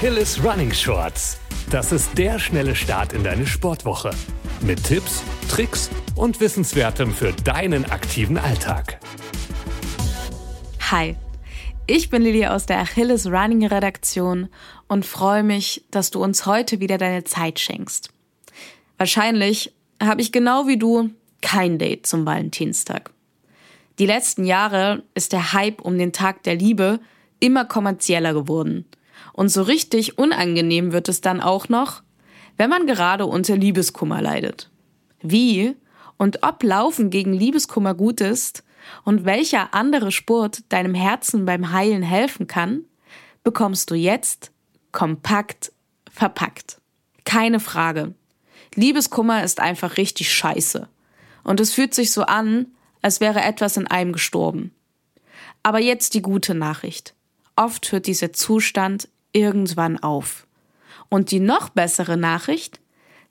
Achilles Running Shorts. Das ist der schnelle Start in deine Sportwoche. Mit Tipps, Tricks und Wissenswertem für deinen aktiven Alltag. Hi, ich bin Lili aus der Achilles Running Redaktion und freue mich, dass du uns heute wieder deine Zeit schenkst. Wahrscheinlich habe ich genau wie du kein Date zum Valentinstag. Die letzten Jahre ist der Hype um den Tag der Liebe immer kommerzieller geworden. Und so richtig unangenehm wird es dann auch noch, wenn man gerade unter Liebeskummer leidet. Wie und ob Laufen gegen Liebeskummer gut ist und welcher andere Sport deinem Herzen beim Heilen helfen kann, bekommst du jetzt kompakt verpackt. Keine Frage. Liebeskummer ist einfach richtig scheiße. Und es fühlt sich so an, als wäre etwas in einem gestorben. Aber jetzt die gute Nachricht. Oft hört dieser Zustand irgendwann auf. Und die noch bessere Nachricht,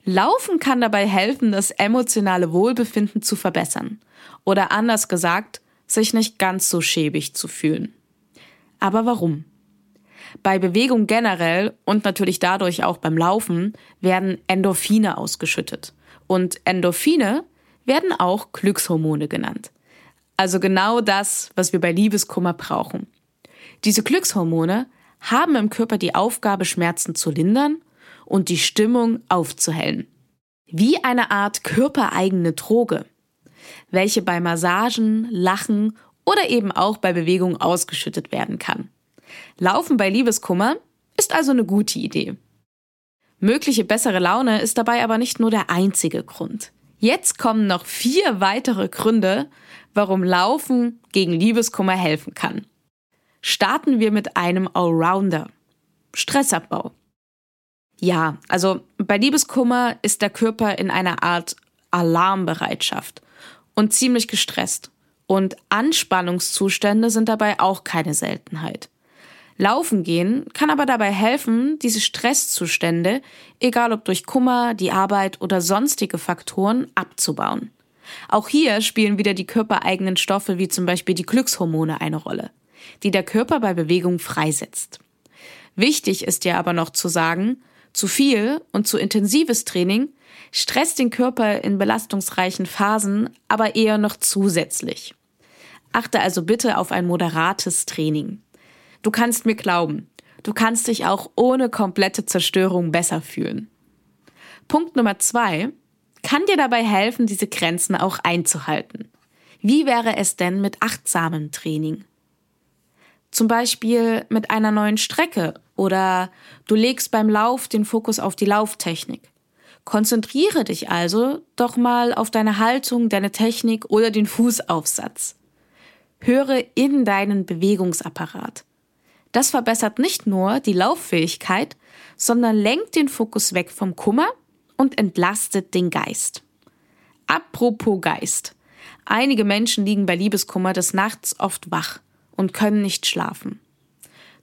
Laufen kann dabei helfen, das emotionale Wohlbefinden zu verbessern. Oder anders gesagt, sich nicht ganz so schäbig zu fühlen. Aber warum? Bei Bewegung generell und natürlich dadurch auch beim Laufen werden Endorphine ausgeschüttet. Und Endorphine werden auch Glückshormone genannt. Also genau das, was wir bei Liebeskummer brauchen. Diese Glückshormone haben im Körper die Aufgabe, Schmerzen zu lindern und die Stimmung aufzuhellen. Wie eine Art körpereigene Droge, welche bei Massagen, Lachen oder eben auch bei Bewegung ausgeschüttet werden kann. Laufen bei Liebeskummer ist also eine gute Idee. Mögliche bessere Laune ist dabei aber nicht nur der einzige Grund. Jetzt kommen noch vier weitere Gründe, warum Laufen gegen Liebeskummer helfen kann. Starten wir mit einem Allrounder. Stressabbau. Ja, also bei Liebeskummer ist der Körper in einer Art Alarmbereitschaft und ziemlich gestresst. Und Anspannungszustände sind dabei auch keine Seltenheit. Laufen gehen kann aber dabei helfen, diese Stresszustände, egal ob durch Kummer, die Arbeit oder sonstige Faktoren, abzubauen. Auch hier spielen wieder die körpereigenen Stoffe wie zum Beispiel die Glückshormone eine Rolle die der Körper bei Bewegung freisetzt. Wichtig ist ja aber noch zu sagen, zu viel und zu intensives Training stresst den Körper in belastungsreichen Phasen aber eher noch zusätzlich. Achte also bitte auf ein moderates Training. Du kannst mir glauben, du kannst dich auch ohne komplette Zerstörung besser fühlen. Punkt Nummer zwei kann dir dabei helfen, diese Grenzen auch einzuhalten. Wie wäre es denn mit achtsamem Training? Zum Beispiel mit einer neuen Strecke oder du legst beim Lauf den Fokus auf die Lauftechnik. Konzentriere dich also doch mal auf deine Haltung, deine Technik oder den Fußaufsatz. Höre in deinen Bewegungsapparat. Das verbessert nicht nur die Lauffähigkeit, sondern lenkt den Fokus weg vom Kummer und entlastet den Geist. Apropos Geist. Einige Menschen liegen bei Liebeskummer des Nachts oft wach und können nicht schlafen.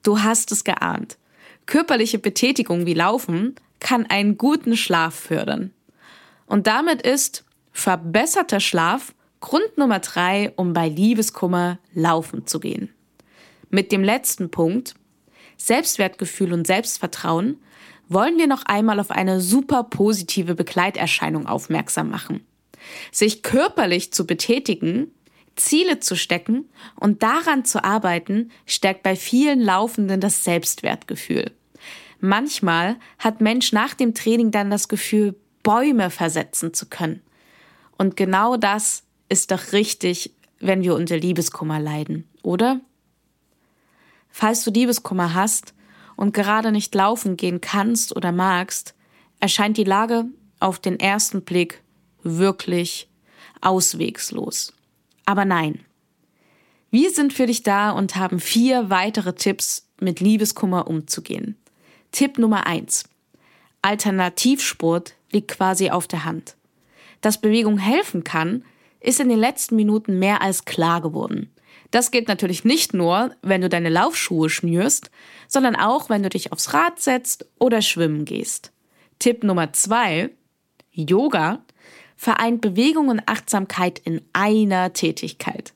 Du hast es geahnt. Körperliche Betätigung wie Laufen kann einen guten Schlaf fördern. Und damit ist verbesserter Schlaf Grund Nummer drei, um bei Liebeskummer laufen zu gehen. Mit dem letzten Punkt, Selbstwertgefühl und Selbstvertrauen, wollen wir noch einmal auf eine super positive Begleiterscheinung aufmerksam machen. Sich körperlich zu betätigen Ziele zu stecken und daran zu arbeiten, stärkt bei vielen Laufenden das Selbstwertgefühl. Manchmal hat Mensch nach dem Training dann das Gefühl, Bäume versetzen zu können. Und genau das ist doch richtig, wenn wir unter Liebeskummer leiden, oder? Falls du Liebeskummer hast und gerade nicht laufen gehen kannst oder magst, erscheint die Lage auf den ersten Blick wirklich auswegslos. Aber nein. Wir sind für dich da und haben vier weitere Tipps, mit Liebeskummer umzugehen. Tipp Nummer eins: Alternativsport liegt quasi auf der Hand. Dass Bewegung helfen kann, ist in den letzten Minuten mehr als klar geworden. Das gilt natürlich nicht nur, wenn du deine Laufschuhe schnürst, sondern auch, wenn du dich aufs Rad setzt oder schwimmen gehst. Tipp Nummer zwei: Yoga vereint Bewegung und Achtsamkeit in einer Tätigkeit.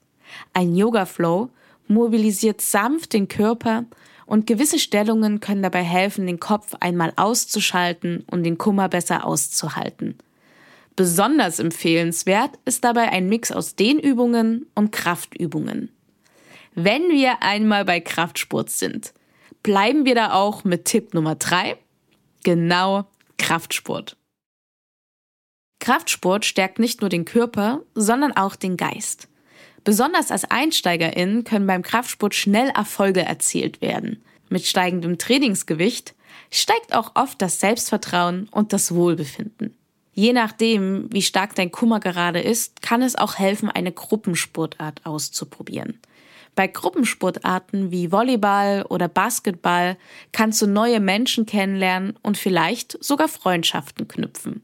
Ein Yoga Flow mobilisiert sanft den Körper Und gewisse Stellungen können dabei helfen, den Kopf einmal auszuschalten und den Kummer besser auszuhalten. Besonders empfehlenswert ist dabei ein Mix aus Dehnübungen und Kraftübungen. Wenn wir einmal bei Kraftsport sind, bleiben wir da auch mit Tipp Nummer drei. Genau Kraftsport. Kraftsport stärkt nicht nur den Körper, sondern auch den Geist. Besonders als EinsteigerInnen können beim Kraftsport schnell Erfolge erzielt werden. Mit steigendem Trainingsgewicht steigt auch oft das Selbstvertrauen und das Wohlbefinden. Je nachdem, wie stark dein Kummer gerade ist, kann es auch helfen, eine Gruppensportart auszuprobieren. Bei Gruppensportarten wie Volleyball oder Basketball kannst du neue Menschen kennenlernen und vielleicht sogar Freundschaften knüpfen.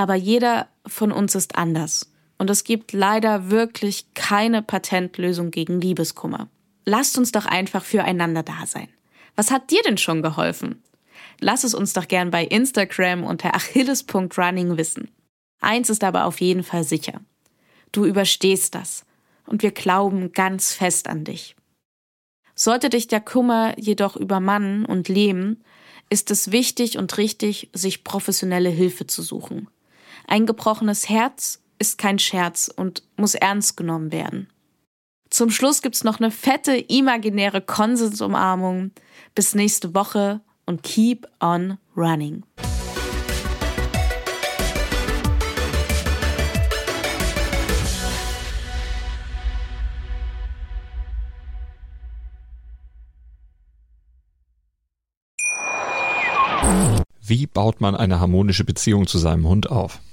Aber jeder von uns ist anders. Und es gibt leider wirklich keine Patentlösung gegen Liebeskummer. Lasst uns doch einfach füreinander da sein. Was hat dir denn schon geholfen? Lass es uns doch gern bei Instagram unter achilles.running wissen. Eins ist aber auf jeden Fall sicher. Du überstehst das. Und wir glauben ganz fest an dich. Sollte dich der Kummer jedoch übermannen und lähmen, ist es wichtig und richtig, sich professionelle Hilfe zu suchen. Ein gebrochenes Herz ist kein Scherz und muss ernst genommen werden. Zum Schluss gibt's noch eine fette imaginäre Konsensumarmung. Bis nächste Woche und keep on running. Wie baut man eine harmonische Beziehung zu seinem Hund auf?